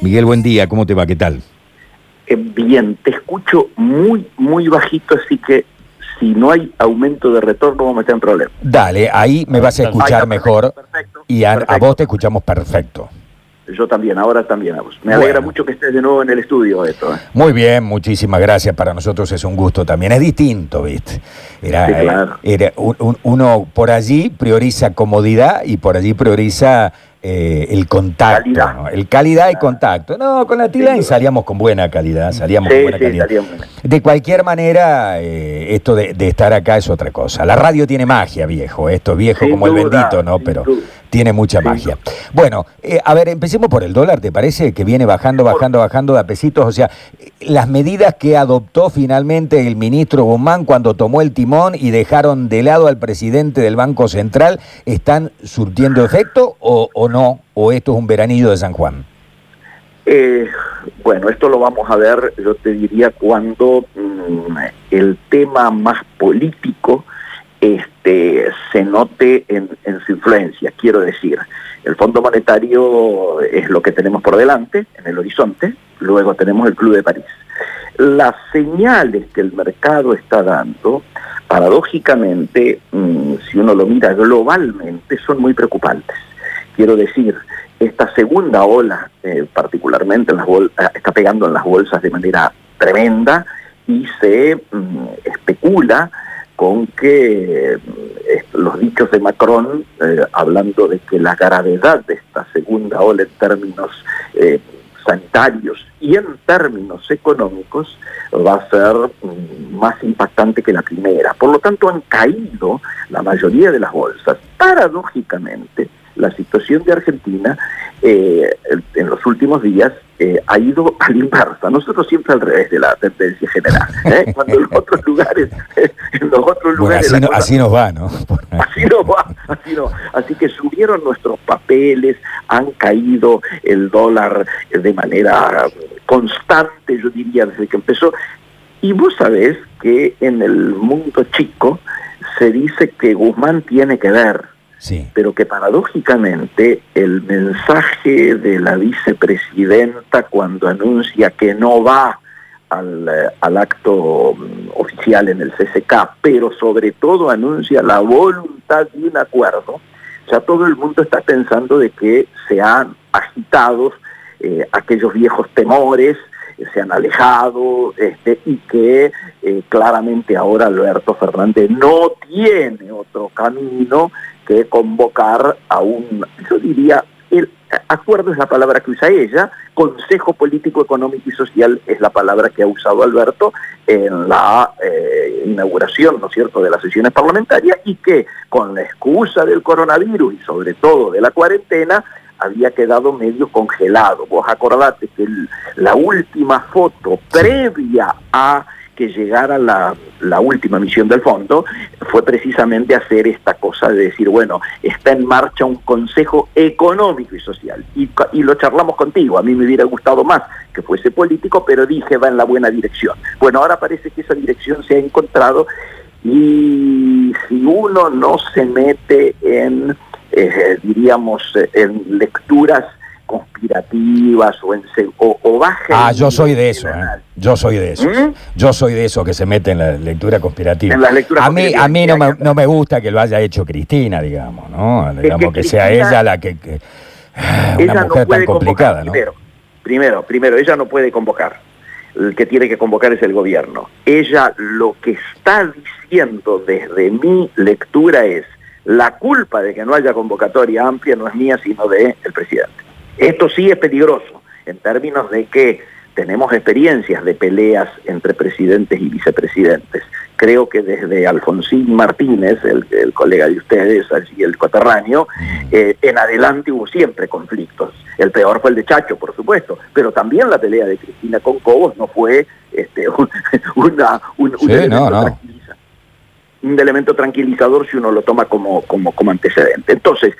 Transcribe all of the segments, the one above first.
Miguel, buen día, ¿cómo te va? ¿Qué tal? Eh, bien, te escucho muy, muy bajito, así que si no hay aumento de retorno vamos a meter en problemas. Dale, ahí me vas a escuchar mejor perfecto, y a, vos te escuchamos perfecto. Yo también, ahora también a vos. Me Bueno. alegra mucho que estés de nuevo en el estudio esto. ¿eh? Muy bien, muchísimas gracias. Para nosotros es un gusto también. Es distinto, ¿viste? Era, Sí, claro. eh, era un- un- uno por allí prioriza comodidad y por allí prioriza eh, el contacto. Calidad. ¿no? El calidad y contacto. No, con la duda. salíamos con buena calidad. Salíamos Sí, con buena sí, calidad. bien. De cualquier manera, eh, esto de, de estar acá es otra cosa. La radio tiene magia, viejo. Esto es viejo Sin como el bendito, ¿no? Pero duda. Tiene mucha magia. Bueno, eh, a ver, empecemos por el dólar, ¿te parece? Que viene bajando, bajando, bajando de a pesitos. O sea, las medidas que adoptó finalmente el ministro Guzmán cuando tomó el timón y dejaron de lado al presidente del Banco Central, ¿están surtiendo efecto o, o no? ¿O esto es un veranillo de San Juan? Eh, bueno, esto lo vamos a ver, yo te diría, cuando mm, el tema más político este, se note en, su influencia. Quiero decir, el Fondo Monetario es lo que tenemos por delante, en el horizonte, luego tenemos el Club de París. Las señales que el mercado está dando, paradójicamente, mm, si uno lo mira globalmente, son muy preocupantes. Quiero decir, esta segunda ola, eh, particularmente en las bol- eh, está pegando en las bolsas de manera tremenda y se mm, especula con que est- los dichos de Macron, eh, hablando de que la gravedad de esta segunda ola en términos eh, sanitarios y en términos económicos va a ser mm, más impactante que la primera. Por lo tanto, han caído la mayoría de las bolsas. Paradójicamente, la situación de Argentina eh, en los últimos días eh, ha ido a la inversa. Nosotros siempre al revés de la tendencia general. ¿eh? Cuando en otros lugares, en los otros Bueno, lugares así, no- cosa- así nos va, ¿no? Así no va, así no. Así que subieron nuestros papeles, han caído el dólar de manera constante, yo diría, desde que empezó. Y vos sabés que en el mundo chico se dice que Guzmán tiene que ver, Sí. pero que paradójicamente el mensaje de la vicepresidenta cuando anuncia que no va al, eh, al acto mm, oficial en el CCK, pero sobre todo anuncia la voluntad de un acuerdo, ya todo el mundo está pensando de que se han agitado eh, aquellos viejos temores, eh, se han alejado este, y que claramente ahora Alberto Fernández no tiene otro camino que convocar a un, yo diría, el acuerdo es la palabra que usa ella, Consejo Político, Económico y Social es la palabra que ha usado Alberto en la eh, inauguración, ¿no es cierto?, de las sesiones parlamentarias y que con la excusa del coronavirus y sobre todo de la cuarentena había quedado medio congelado. Vos acordate que el- la última foto previa a que llegara la, la última misión del fondo fue precisamente hacer esta cosa de decir, bueno, está en marcha un consejo económico y social. Y, lo charlamos contigo, a mí me hubiera gustado más que fuese político, pero dije va en la buena dirección. Bueno, ahora parece que esa dirección se ha encontrado y si uno no se mete en, eh, diríamos, en lecturas conspirativas o en se- o, o baja Ah, yo soy de eso, ¿eh? Yo soy de eso. ¿Mm? Yo soy de eso que se mete en la lectura conspirativa. En las lecturas a mí, a mí no, me, no me gusta que lo haya hecho Cristina, digamos, ¿no? Digamos que, sea Cristina- ella la que... que- ah, una ella no mujer puede tan complicada, convocar, ¿no? primero, primero, primero, ella no puede convocar. El que tiene que convocar es el gobierno. Ella lo que está diciendo desde mi lectura es la culpa de que no haya convocatoria amplia no es mía, sino de el presidente. Esto sí es peligroso en términos de que tenemos experiencias de peleas entre presidentes y vicepresidentes. Creo que desde Alfonsín Martínez, el, el colega de ustedes, el coterráneo, eh, en adelante hubo siempre conflictos. El peor fue el de Chacho, por supuesto, pero también la pelea de Cristina con Cobos no fue este, un, una, un, un Sí, no, no. Un elemento tranquilizador si uno lo toma como, como, como antecedente. Entonces,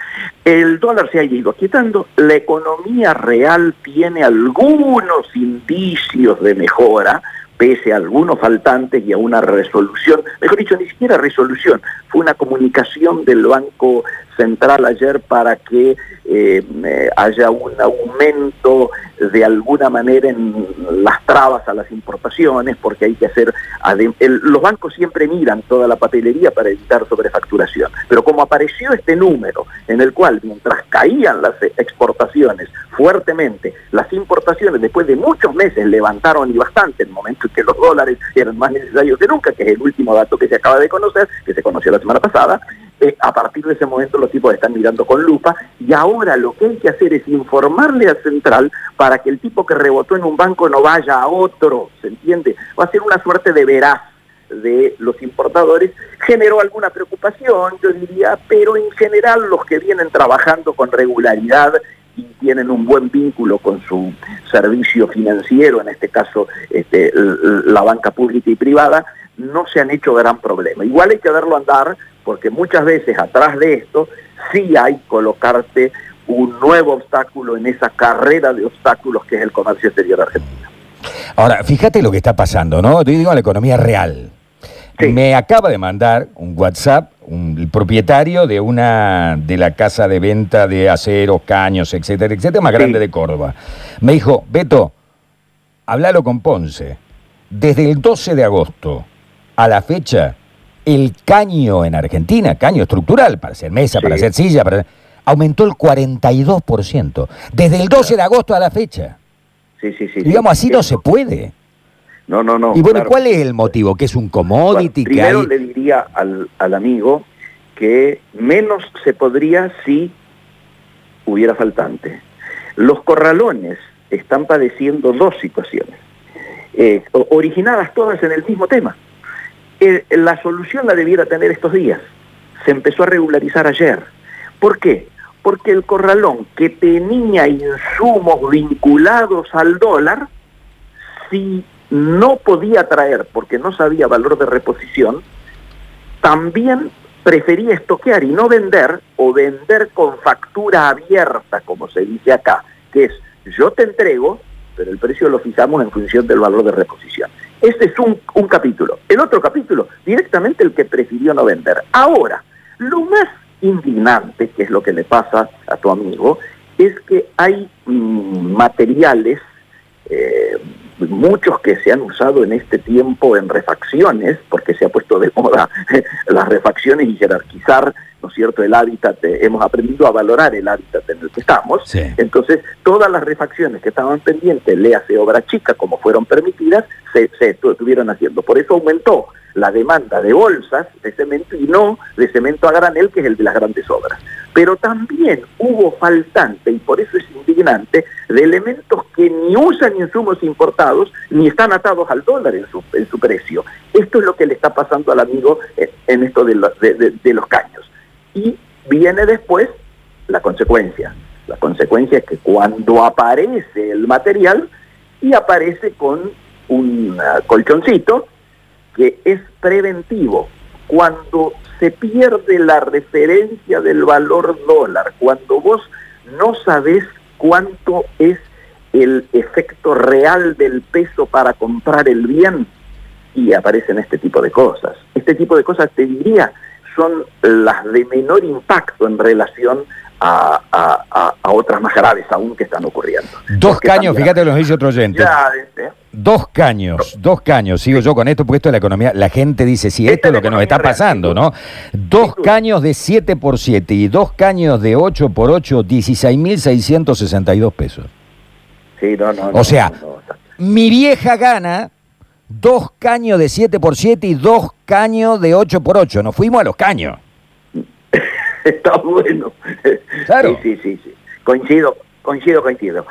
el dólar se ha ido quietando, la economía real tiene algunos indicios de mejora, pese a algunos faltantes y a una resolución, mejor dicho, ni siquiera resolución, fue una comunicación del Banco central ayer para que eh, haya un aumento de alguna manera en las trabas a las importaciones, porque hay que hacer... los bancos siempre miran toda la papelería para evitar sobrefacturación, pero como apareció este número en el cual mientras caían las exportaciones fuertemente, las importaciones después de muchos meses levantaron y bastante en momentos en que los dólares eran más necesarios que nunca, que es el último dato que se acaba de conocer, que se conoció la semana pasada, eh, a partir de ese momento los tipos están mirando con lupa y ahora lo que hay que hacer es informarle al central para que el tipo que rebotó en un banco no vaya a otro, ¿se entiende? Va a ser una suerte de veraz de los importadores, generó alguna preocupación, yo diría, pero en general los que vienen trabajando con regularidad y tienen un buen vínculo con su servicio financiero, en este caso este, la banca pública y privada, no se han hecho gran problema. Igual hay que verlo andar porque muchas veces atrás de esto sí hay colocarte un nuevo obstáculo en esa carrera de obstáculos que es el comercio exterior argentino. Ahora, fíjate lo que está pasando, ¿no? Yo digo la economía real. Me acaba de mandar un WhatsApp un, el propietario de una de la casa de venta de aceros, caños, etcétera, etcétera, más grande de Córdoba. Me dijo, Beto, háblalo con Ponce. Desde el 12 de agosto a la fecha el caño en Argentina, caño estructural, para hacer mesa, para hacer silla, para... aumentó el 42%, desde el 12 de agosto a la fecha. Sí, sí, sí. Digamos, así no se puede. No, no, no. Y bueno, ¿cuál es el motivo? ¿Que es un commodity? primero le diría al, al amigo que menos se podría si hubiera faltante. Los corralones están padeciendo dos situaciones, eh, originadas todas en el mismo tema la solución la debiera tener estos días. Se empezó a regularizar ayer. ¿Por qué? Porque el corralón que tenía insumos vinculados al dólar, si no podía traer porque no sabía valor de reposición, también prefería estoquear y no vender o vender con factura abierta, como se dice acá, que es yo te entrego, pero el precio lo fijamos en función del valor de reposición. Ese es un, capítulo. El otro capítulo, directamente el que prefirió no vender. Ahora, lo más indignante, que es lo que le pasa a tu amigo, es que hay mm, materiales, eh, muchos que se han usado en este tiempo en refacciones, porque se ha puesto de moda las refacciones y jerarquizar ¿no es cierto?, el hábitat, hemos aprendido a valorar el hábitat en el que estamos. Entonces, todas las refacciones que estaban pendientes, le hace obra chica, como fueron permitidas, se, se estuvieron haciendo. Por eso aumentó la demanda de bolsas de cemento y no de cemento a granel, que es el de las grandes obras. Pero también hubo faltante, y por eso es indignante, de elementos que ni usan insumos importados ni están atados al dólar en su, en su precio. Esto es lo que le está pasando al amigo en, esto de, de los caños. Y viene después la consecuencia. La consecuencia es que cuando aparece el material y aparece con un colchoncito que es preventivo, cuando se pierde la referencia del valor dólar, cuando vos no sabés cuánto es el efecto real del peso para comprar el bien, y aparecen este tipo de cosas. Este tipo de cosas te diría son las de menor impacto en relación a, otras más graves aún que están ocurriendo. Dos caños, fíjate lo que dice otro oyente. Este, dos caños, dos caños, sigo yo con esto, porque esto de la economía, la gente dice, sí, esto es lo que nos está pasando, ¿no? Dos caños de 7 por 7 y dos caños de 8 por 8, 16.662 pesos. Sí, no, no. O sea, mi vieja gana dos caños de 7 por 7 y dos caños de 8 por 8 Nos fuimos a los caños. Está bueno. Claro. Sí, sí, sí. Coincido, coincido, coincido.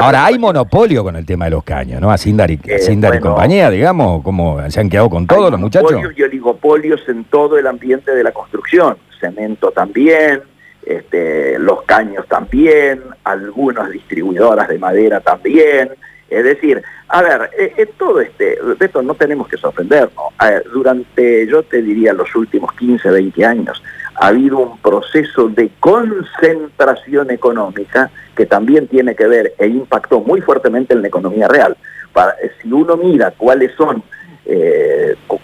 Ahora, hay monopolio con el tema de los caños, ¿no? A Sindar y, eh, compañía, digamos, como se han quedado con todos los muchachos. y oligopolios en todo el ambiente de la construcción. Cemento también, este, los caños también, algunas distribuidoras de madera también. Es decir, a ver, eh, eh, todo este, esto no tenemos que sorprendernos. durante, yo te diría, los últimos 15, 20 años, ha habido un proceso de concentración económica que también tiene que ver e impactó muy fuertemente en la economía real. Eh, si uno mira cuáles son,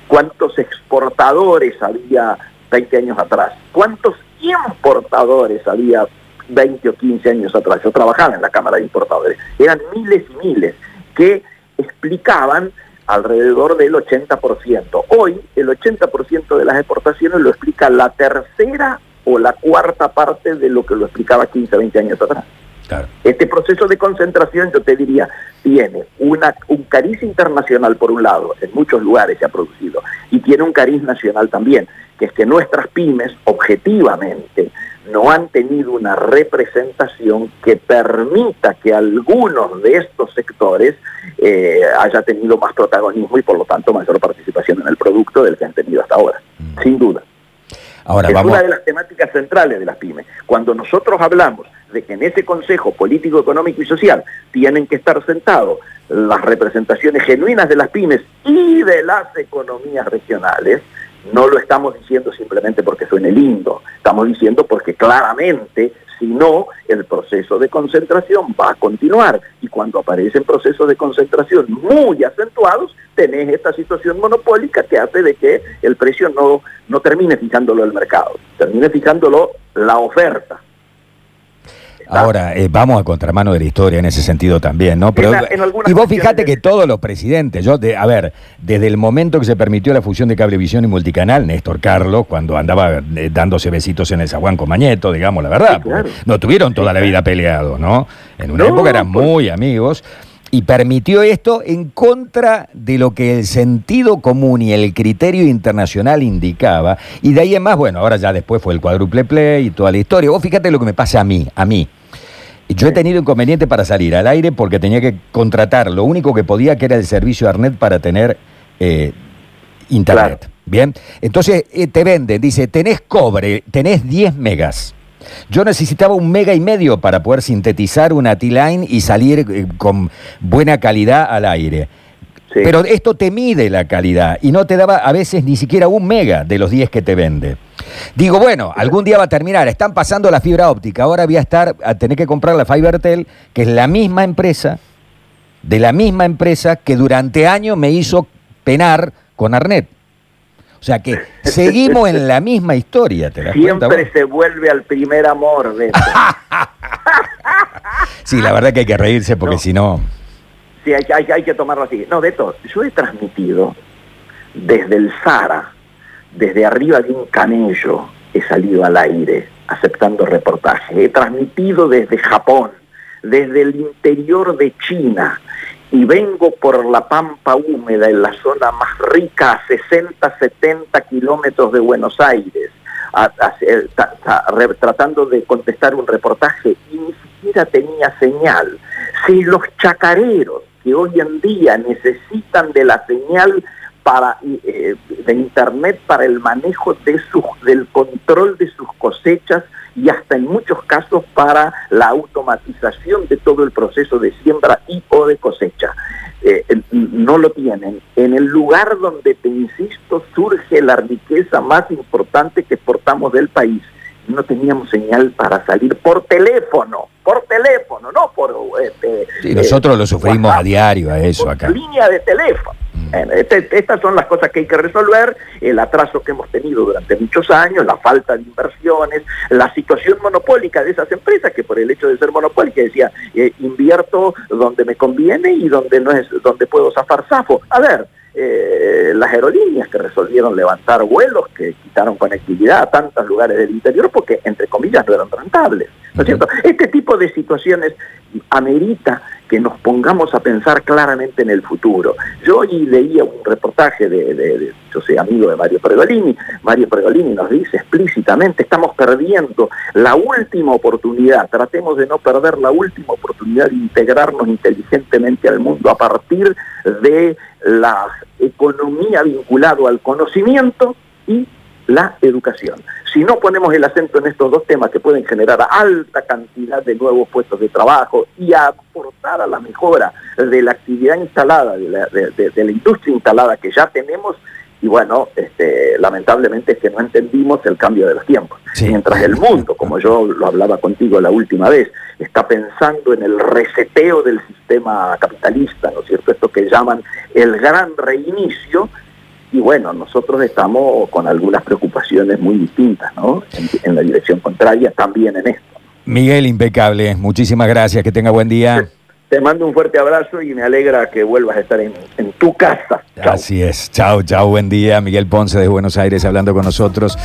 cuántos exportadores había 20 años atrás, cuántos importadores había 20 o 15 años atrás. Yo trabajaba en la Cámara de Importadores. Eran miles y miles que explicaban alrededor del 80%. Hoy el 80% de las exportaciones lo explica la tercera o la cuarta parte de lo que lo explicaba 15, 20 años atrás. Este proceso de concentración, yo te diría, tiene una, un cariz internacional por un lado, en muchos lugares se ha producido, y tiene un cariz nacional también, que es que nuestras pymes, objetivamente, no han tenido una representación que permita que algunos de estos sectores eh, haya tenido más protagonismo y por lo tanto mayor participación en el producto del que han tenido hasta ahora, mm. sin duda. Ahora, es una de las temáticas centrales de las pymes. Cuando nosotros hablamos de que en ese Consejo Político, Económico y Social tienen que estar sentados las representaciones genuinas de las pymes y de las economías regionales, no lo estamos diciendo simplemente porque suene lindo, estamos diciendo porque claramente, si no, el proceso de concentración va a continuar. Y cuando aparecen procesos de concentración muy acentuados, tenés esta situación monopólica que hace de que el precio no, no termine fijándolo el mercado, termine fijándolo la oferta. Ahora, eh, vamos a contramano de la historia en ese sentido también, ¿no? Pero, y vos fijate que todos los presidentes, yo, de, a ver, desde el momento que se permitió la fusión de Cablevisión y Multicanal, Néstor Carlos, cuando andaba eh, dándose besitos en el zaguán con Mañeto, digamos la verdad, no tuvieron toda la vida peleados, ¿no? En una época eran pues. muy amigos y permitió esto en contra de lo que el sentido común y el criterio internacional indicaba. Y de ahí en más, bueno, ahora ya después fue el cuádruple play y toda la historia. Vos fíjate lo que me pasa a mí, a mí. Yo he tenido inconveniente para salir al aire porque tenía que contratar lo único que podía, que era el servicio Arnet para tener eh, internet. Bien, entonces eh, te venden, dice, tenés cobre, tenés 10 megas. Yo necesitaba un mega y medio para poder sintetizar una T-Line y salir eh, con buena calidad al aire. Pero esto te mide la calidad y no te daba a veces ni siquiera un mega de los 10 que te vende. Digo, bueno, algún día va a terminar. Están pasando la fibra óptica. Ahora voy a estar a tener que comprar la Fibertel, que es la misma empresa, de la misma empresa que durante años me hizo penar con Arnet. O sea que seguimos en la misma historia, ¿te Siempre se vuelve al primer amor. De sí, la verdad que hay que reírse porque si no... Sí, hay, hay, hay que tomarlo así. No, de esto, yo he transmitido desde el Sara desde arriba de un canello he salido al aire aceptando reportajes. He transmitido desde Japón, desde el interior de China y vengo por la pampa húmeda en la zona más rica a 60, 70 kilómetros de Buenos Aires, tratando de contestar un reportaje y ni siquiera tenía señal. Si los chacareros que hoy en día necesitan de la señal para eh, de internet para el manejo de sus del control de sus cosechas y hasta en muchos casos para la automatización de todo el proceso de siembra y o de cosecha. Eh, no lo tienen. En el lugar donde, te insisto, surge la riqueza más importante que exportamos del país. No teníamos señal para salir por teléfono, por teléfono, no por... Este, sí, nosotros lo sufrimos a diario a eso acá. Línea de teléfono. Este, estas son las cosas que hay que resolver, el atraso que hemos tenido durante muchos años, la falta de inversiones, la situación monopólica de esas empresas que por el hecho de ser monopólica decía eh, invierto donde me conviene y donde no es donde puedo zafar zafo. A ver, eh, las aerolíneas que resolvieron levantar vuelos, que quitaron conectividad a tantos lugares del interior porque, entre comillas, no eran rentables. ¿No es cierto? Este tipo de situaciones amerita que nos pongamos a pensar claramente en el futuro. Yo hoy leía un reportaje de, yo soy amigo de Mario Pregolini, Mario Pregolini nos dice explícitamente, estamos perdiendo la última oportunidad, tratemos de no perder la última oportunidad de integrarnos inteligentemente al mundo a partir de la economía vinculada al conocimiento y la educación. Si no ponemos el acento en estos dos temas que pueden generar alta cantidad de nuevos puestos de trabajo y aportar a la mejora de la actividad instalada, de la, industria instalada que ya tenemos, y bueno, este, lamentablemente es que no entendimos el cambio de los tiempos. Mientras el mundo, como yo lo hablaba contigo la última vez, está pensando en el reseteo del sistema capitalista, ¿no es cierto? Esto que llaman el gran reinicio, y bueno, nosotros estamos con algunas preocupaciones muy distintas, ¿no? En, la dirección contraria también en esto. Miguel, impecable. Muchísimas gracias. Que tenga buen día. Te mando un fuerte abrazo y me alegra que vuelvas a estar en, tu casa. Así es. Chao, chao, buen día. Miguel Ponce de Buenos Aires hablando con nosotros.